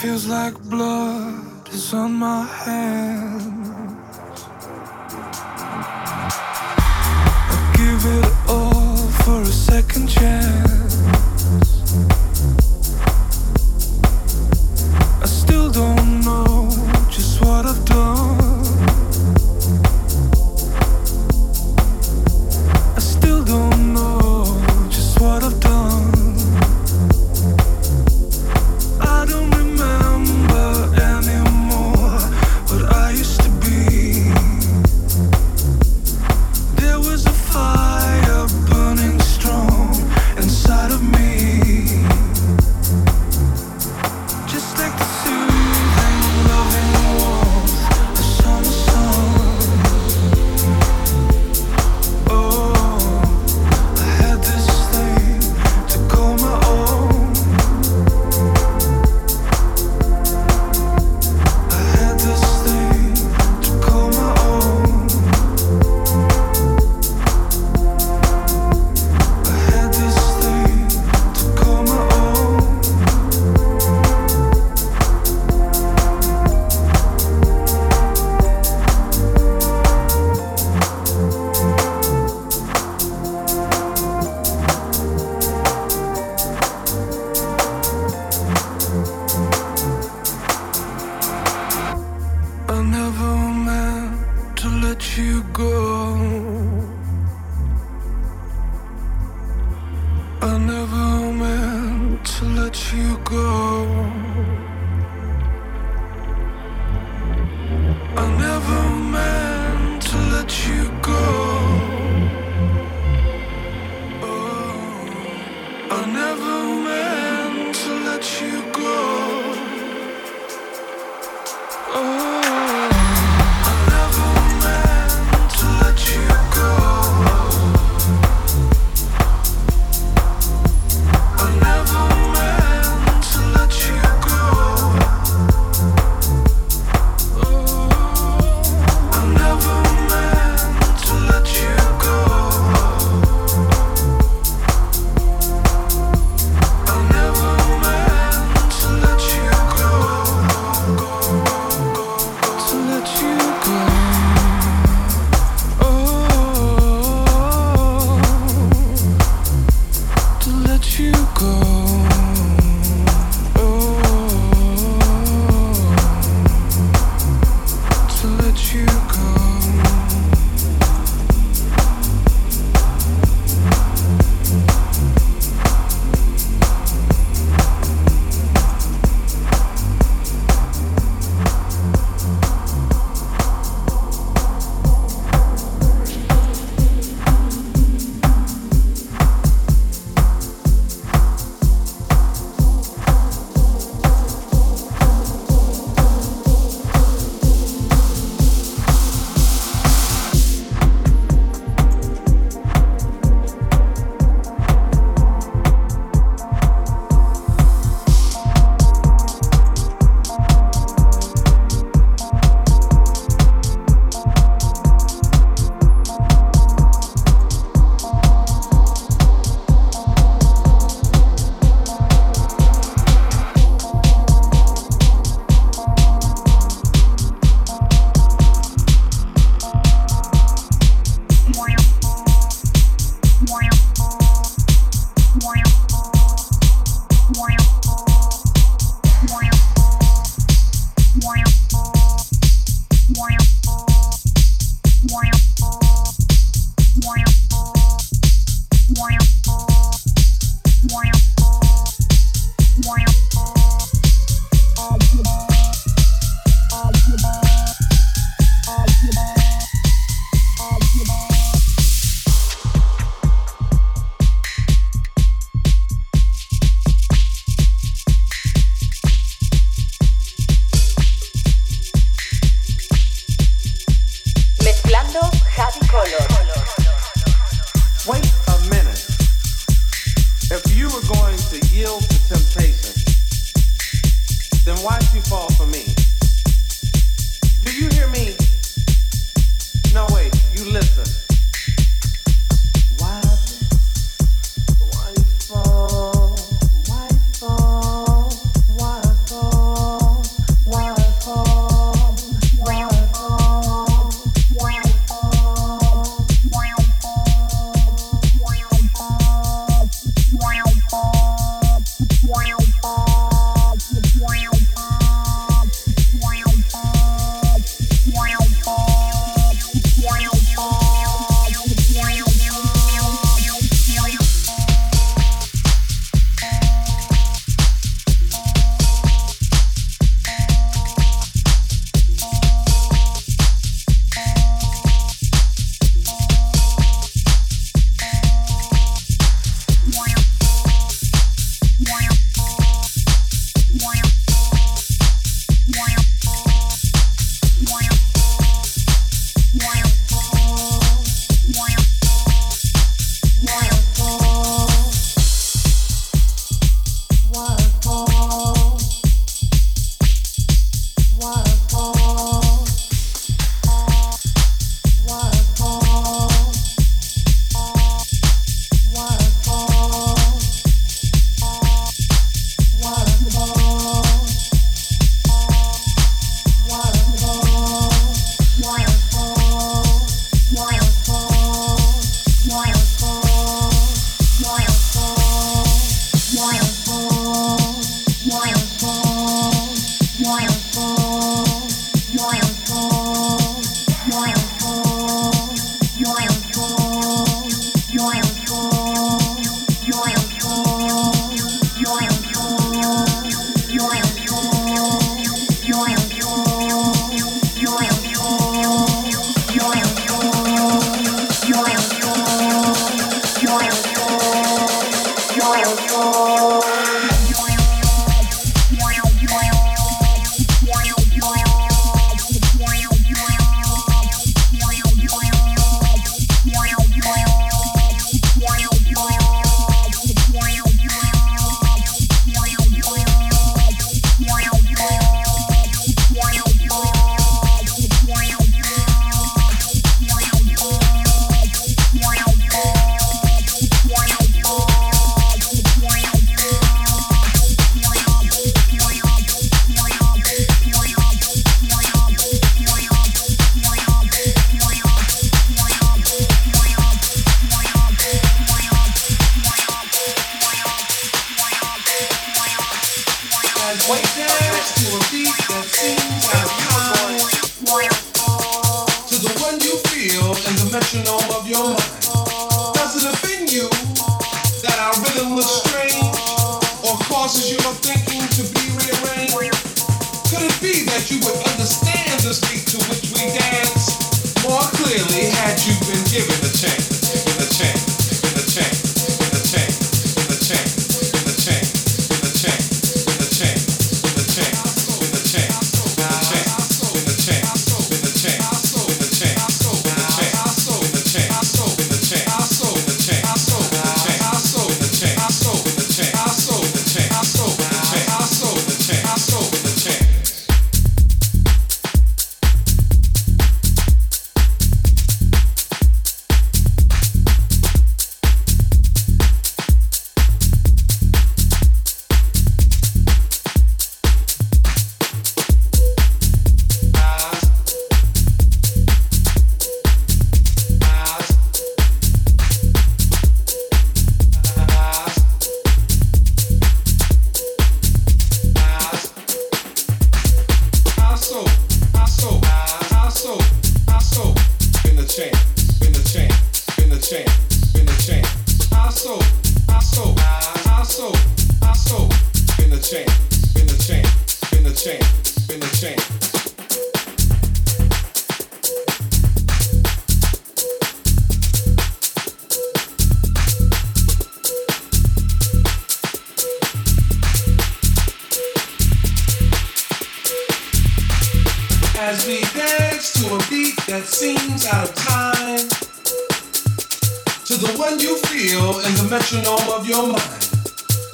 feels like blood is on my hands. I give it all for a second chance.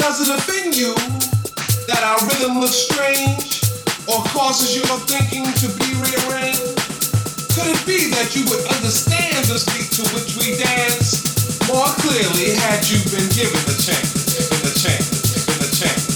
Does it offend you that our rhythm looks strange? or causes your thinking to be rearranged? Could it be that you would understand the beat to which we dance more clearly had you been given the chance, given the chance, given the chance,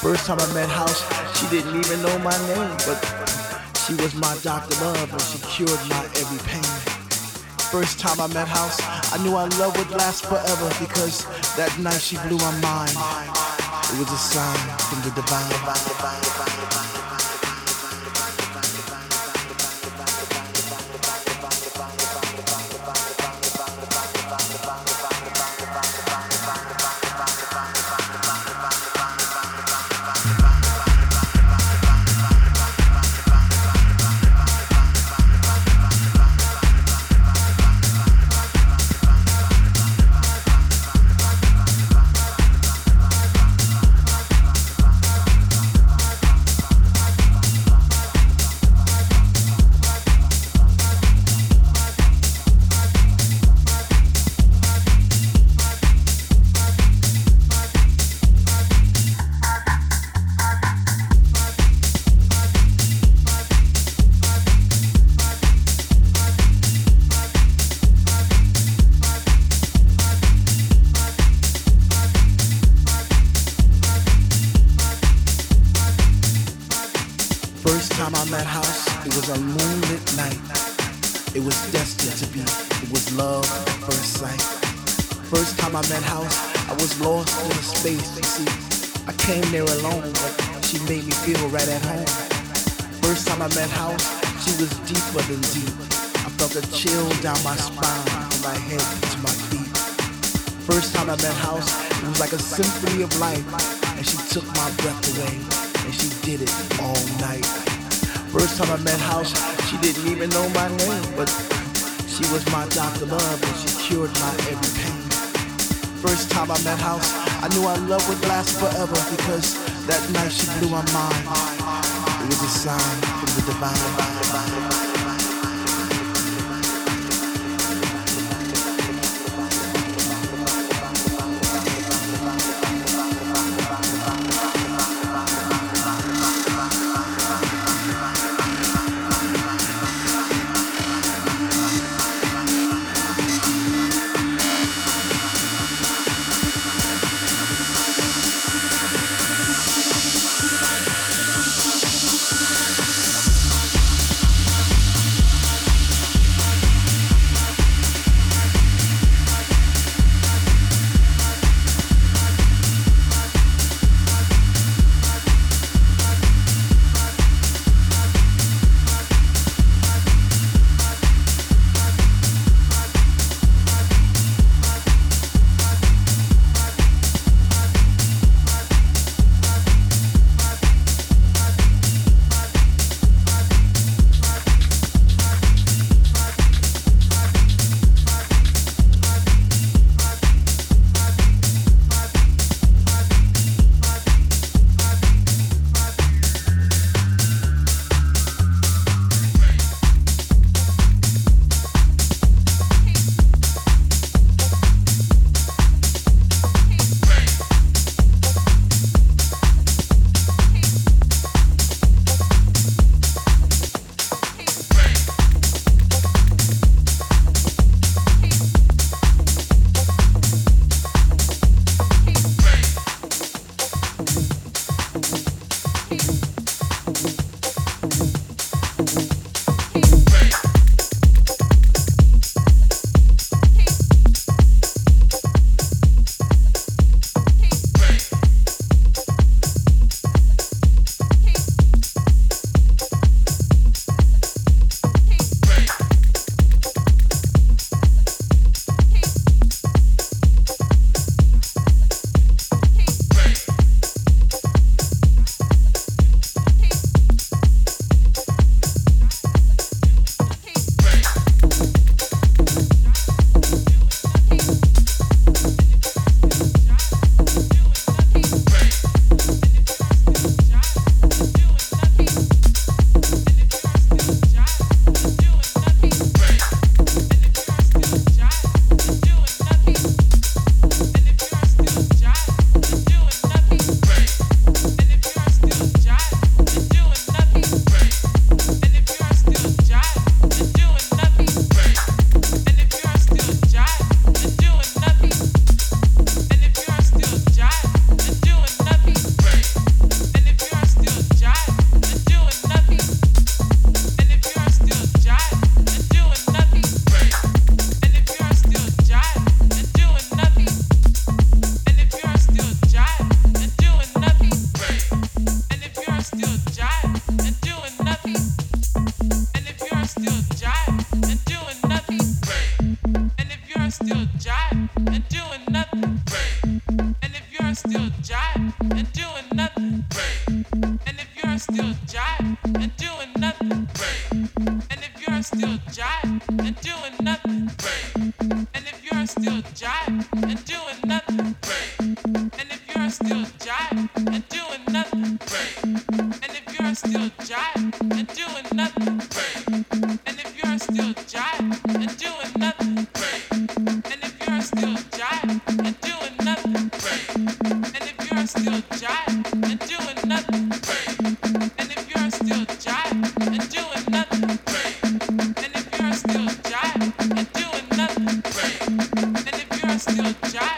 First time I met House, she didn't even know my name, but she was my Dr. Love, and she cured my every pain. First time I met House, I knew our love would last forever because that night she blew my mind. It was a sign from the divine. First House, I knew our love would last forever because that night she blew my mind. It was a sign from the divine. Still. no job.